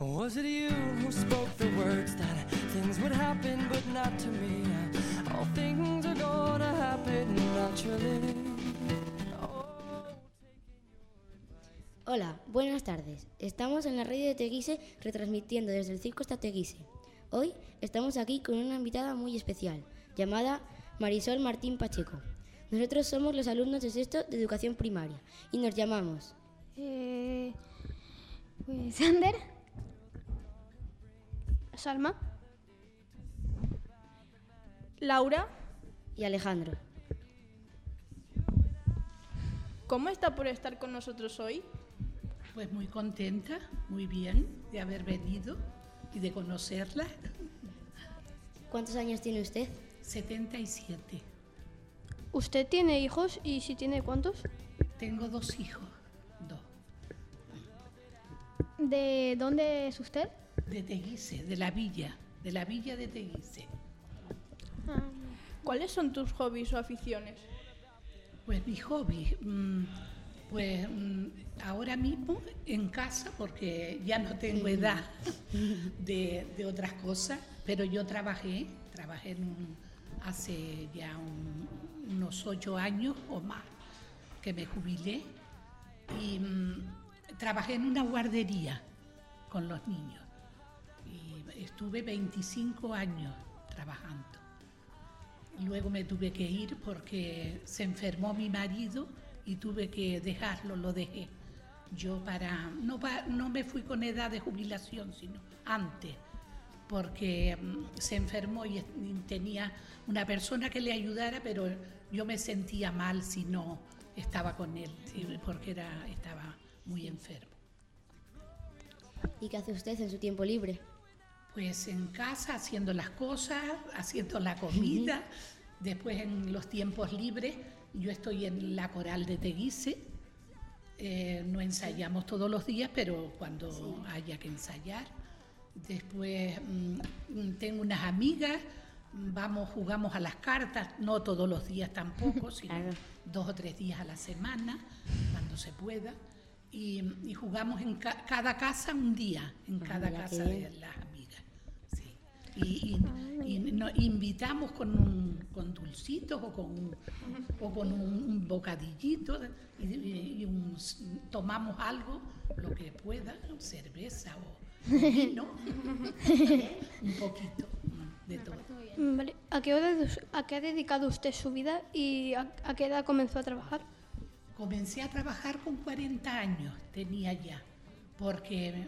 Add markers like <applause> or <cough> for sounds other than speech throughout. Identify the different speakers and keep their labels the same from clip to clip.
Speaker 1: Or was it you who spoke the words that things would happen, but not to me? All things are gonna happen naturally.
Speaker 2: Hola, buenas tardes. Estamos en la radio de Teguise retransmitiendo desde el Circo hasta Teguise. Hoy estamos aquí con una invitada muy especial, llamada Marisol Martín Pacheco. Nosotros somos los alumnos de sexto de educación primaria y nos llamamos
Speaker 3: Eh, pues <laughs> Ander. Salma.
Speaker 4: Laura,
Speaker 2: y Alejandro.
Speaker 4: ¿cómo está por estar con nosotros hoy?
Speaker 5: Pues muy contenta, muy bien de haber venido y de conocerla.
Speaker 2: ¿Cuántos años tiene usted?
Speaker 5: 77.
Speaker 3: ¿Usted tiene hijos y si tiene cuántos?
Speaker 5: Tengo dos hijos, dos,
Speaker 3: ¿De dónde es usted?
Speaker 5: De Teguise, de la villa, de la villa de Teguise.
Speaker 4: ¿Cuáles son tus hobbies o aficiones?
Speaker 5: Pues mi hobby, mm, pues mm, ahora mismo en casa, porque ya no tengo edad <laughs> de, de otras cosas, pero yo trabajé, trabajé en un- hace ya un- unos ocho años o más que me jubilé y mm, trabajé en una guardería con los niños estuve 25 años trabajando. Luego me tuve que ir porque se enfermó mi marido y tuve que dejarlo, lo dejé. Yo para, no, no me fui con edad de jubilación, sino antes, porque mm, se enfermó y, tenía una persona que le ayudara, pero yo me sentía mal si no estaba con él, porque era, estaba muy enfermo.
Speaker 2: ¿Y qué hace usted en su tiempo libre?
Speaker 5: Pues en casa haciendo las cosas, haciendo la comida. Después en los tiempos libres, yo estoy en la coral de Teguise. Eh, no ensayamos todos los días, pero cuando haya que ensayar. Después mm, tengo unas amigas, vamos, jugamos a las cartas, no todos los días tampoco, <laughs> sino
Speaker 2: Claro.
Speaker 5: dos o tres días a la semana, cuando se pueda. Y, y jugamos en ca- cada casa un día, en cada
Speaker 2: mira, qué
Speaker 5: casa de las. Y, y- y nos invitamos con, un- con dulcitos o con, un- o con un, bocadillito y, un- tomamos algo, lo que pueda, cerveza o vino, <laughs> un poquito de todo.
Speaker 3: Vale. ¿A, qué hora ¿A qué ha dedicado usted su vida y a, a qué edad comenzó a trabajar?
Speaker 5: Comencé a trabajar con 40 años, tenía ya, porque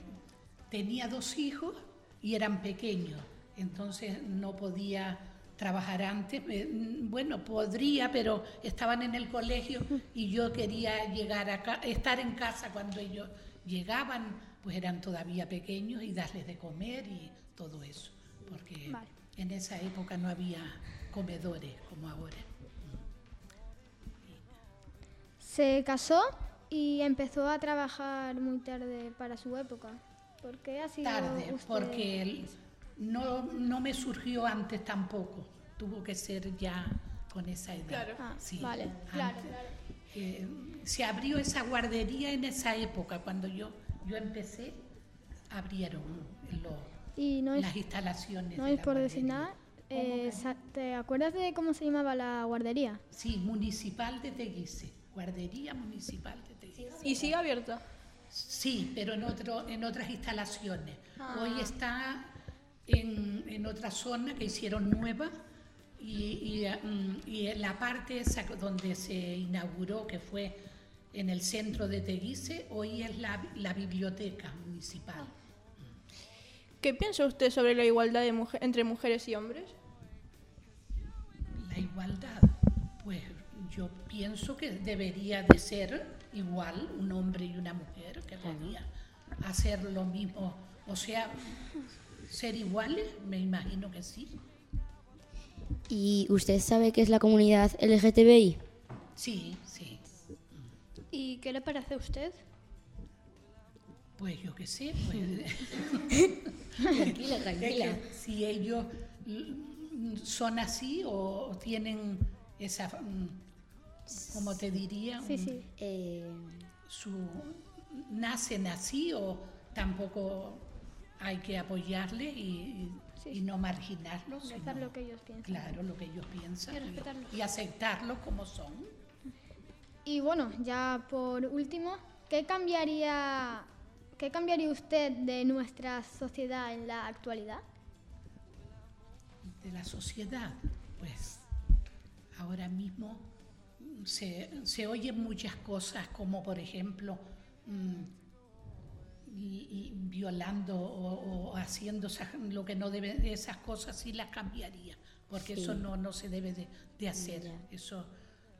Speaker 5: tenía dos hijos y eran pequeños, entonces no podía trabajar antes. Eh, Bueno, podría, pero estaban en el colegio y yo quería llegar a estar en casa cuando ellos llegaban, pues eran todavía pequeños y darles de comer y todo eso, porque
Speaker 3: Vale.
Speaker 5: en esa época no había comedores como ahora.
Speaker 6: Se casó y empezó a trabajar muy tarde para su época. ¿Por qué ha sido
Speaker 5: tarde,
Speaker 6: usted-
Speaker 5: porque el- no, no me surgió antes tampoco. Tuvo que ser ya con esa edad.
Speaker 4: Claro.
Speaker 6: Ah,
Speaker 5: Sí,
Speaker 6: vale,
Speaker 5: antes.
Speaker 6: claro,
Speaker 5: Eh, se abrió esa guardería en esa época, cuando yo, yo empecé, abrieron lo-
Speaker 6: Y no es,
Speaker 5: las instalaciones.
Speaker 6: no
Speaker 5: de
Speaker 6: es
Speaker 5: la
Speaker 6: por decir nada. eh, ¿Te acuerdas de cómo se llamaba la guardería?
Speaker 5: Sí, municipal de Teguise, guardería municipal de Teguise.
Speaker 4: ¿Y sigue abierta?
Speaker 5: Sí, pero en, otro, en otras instalaciones.
Speaker 6: Ah.
Speaker 5: Hoy está en, en otra zona que hicieron nueva y, y, mm, y en la parte esa donde se inauguró, que fue en el centro de Teguise, hoy es la, la biblioteca municipal.
Speaker 4: ¿Qué piensa usted sobre la igualdad de mujer- entre mujeres y hombres?
Speaker 5: La igualdad, pues yo pienso que debería de ser igual un hombre y una mujer, que debería hacer lo mismo, o sea, ser iguales, me imagino que sí.
Speaker 2: ¿Y usted sabe qué es la comunidad LGTBI?
Speaker 5: Sí, sí.
Speaker 3: ¿Y qué le parece a usted?
Speaker 5: Pues yo qué sé, pues. <laughs>
Speaker 2: Tranquila,
Speaker 5: es
Speaker 2: tranquila.
Speaker 5: que si ellos mm, son así o tienen esa, mm, como te diría,
Speaker 6: Sí,
Speaker 5: un-
Speaker 6: sí.
Speaker 2: Eh,
Speaker 5: su nacen así o tampoco hay que apoyarle y,
Speaker 3: Sí,
Speaker 5: y
Speaker 3: sí.
Speaker 5: no marginarlos. Sino-
Speaker 3: lo que ellos piensan.
Speaker 5: Claro, lo que ellos piensan.
Speaker 3: Y
Speaker 5: y aceptarlos como son.
Speaker 6: Y bueno, ya por último, ¿qué cambiaría, ¿qué cambiaría usted de nuestra sociedad en la actualidad?
Speaker 5: de la sociedad, pues ahora mismo se, se oyen muchas cosas como por ejemplo mm, y- y violando o, o haciendo esas- lo que no debe, esas cosas sí las cambiaría, porque eso no, no se debe de, de hacer. Eso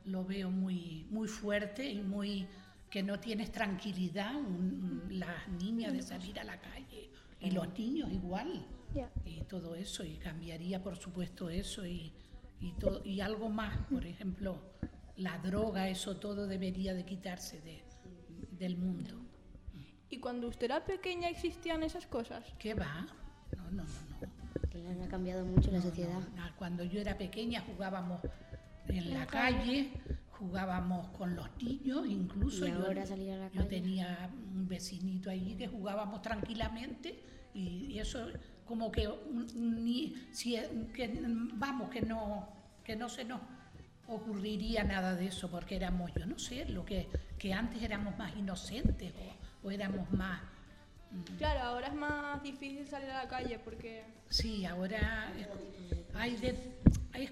Speaker 5: lo veo muy, muy fuerte y muy que no tienes tranquilidad un- un- las niñas de salir a la calle y los niños igual. Y todo eso y cambiaría por supuesto eso y, y, todo, y algo más por ejemplo la droga eso todo debería de quitarse de, del mundo
Speaker 4: ¿Y cuando usted era pequeña existían esas cosas?
Speaker 5: ¿qué va? no no no no,
Speaker 2: Claro, ha cambiado mucho la
Speaker 5: No, no,
Speaker 2: sociedad.
Speaker 5: no. cuando yo era pequeña jugábamos en la calle jugábamos con los niños incluso
Speaker 2: Y
Speaker 5: yo,
Speaker 2: ahora salir a la
Speaker 5: yo
Speaker 2: calle.
Speaker 5: tenía un vecinito allí que jugábamos tranquilamente y, y eso como que ni, si, que, vamos que no que no se nos ocurriría nada de eso porque éramos yo no sé lo que que antes éramos más inocentes o, o éramos más
Speaker 4: Claro, ahora es más difícil salir a la calle porque...
Speaker 5: Sí, ahora es- hay de, hay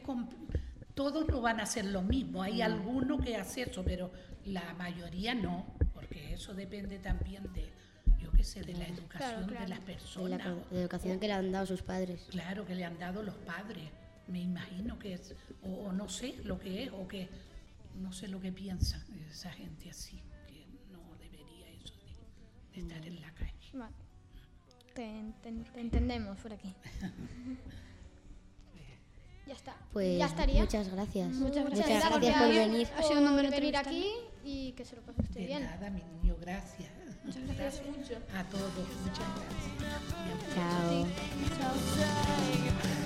Speaker 5: todos no van a hacer lo mismo. Hay alguno que hace eso, pero la mayoría no, porque eso depende también de, yo qué sé, de la educación
Speaker 3: claro.
Speaker 5: de las
Speaker 2: De la
Speaker 5: personas.
Speaker 2: de educación que le han dado sus padres.
Speaker 5: Claro, que le han dado los padres me imagino que es, o, no sé lo que es, o que no sé lo que piensa esa gente así, que no debería eso de, estar en la calle.
Speaker 6: Te, entendemos por aquí. <laughs> Ya está.
Speaker 2: Pues.
Speaker 6: Muchas gracias.
Speaker 2: Muchas gracias,
Speaker 6: muchas gracias
Speaker 2: por, venir.
Speaker 3: Ha sido un honor
Speaker 6: venir aquí y que se lo pase usted
Speaker 5: de
Speaker 6: bien.
Speaker 5: Nada, mi niño, gracias.
Speaker 4: Muchas gracias, mucho.
Speaker 5: a todos. Muchas gracias. Chao. Chao.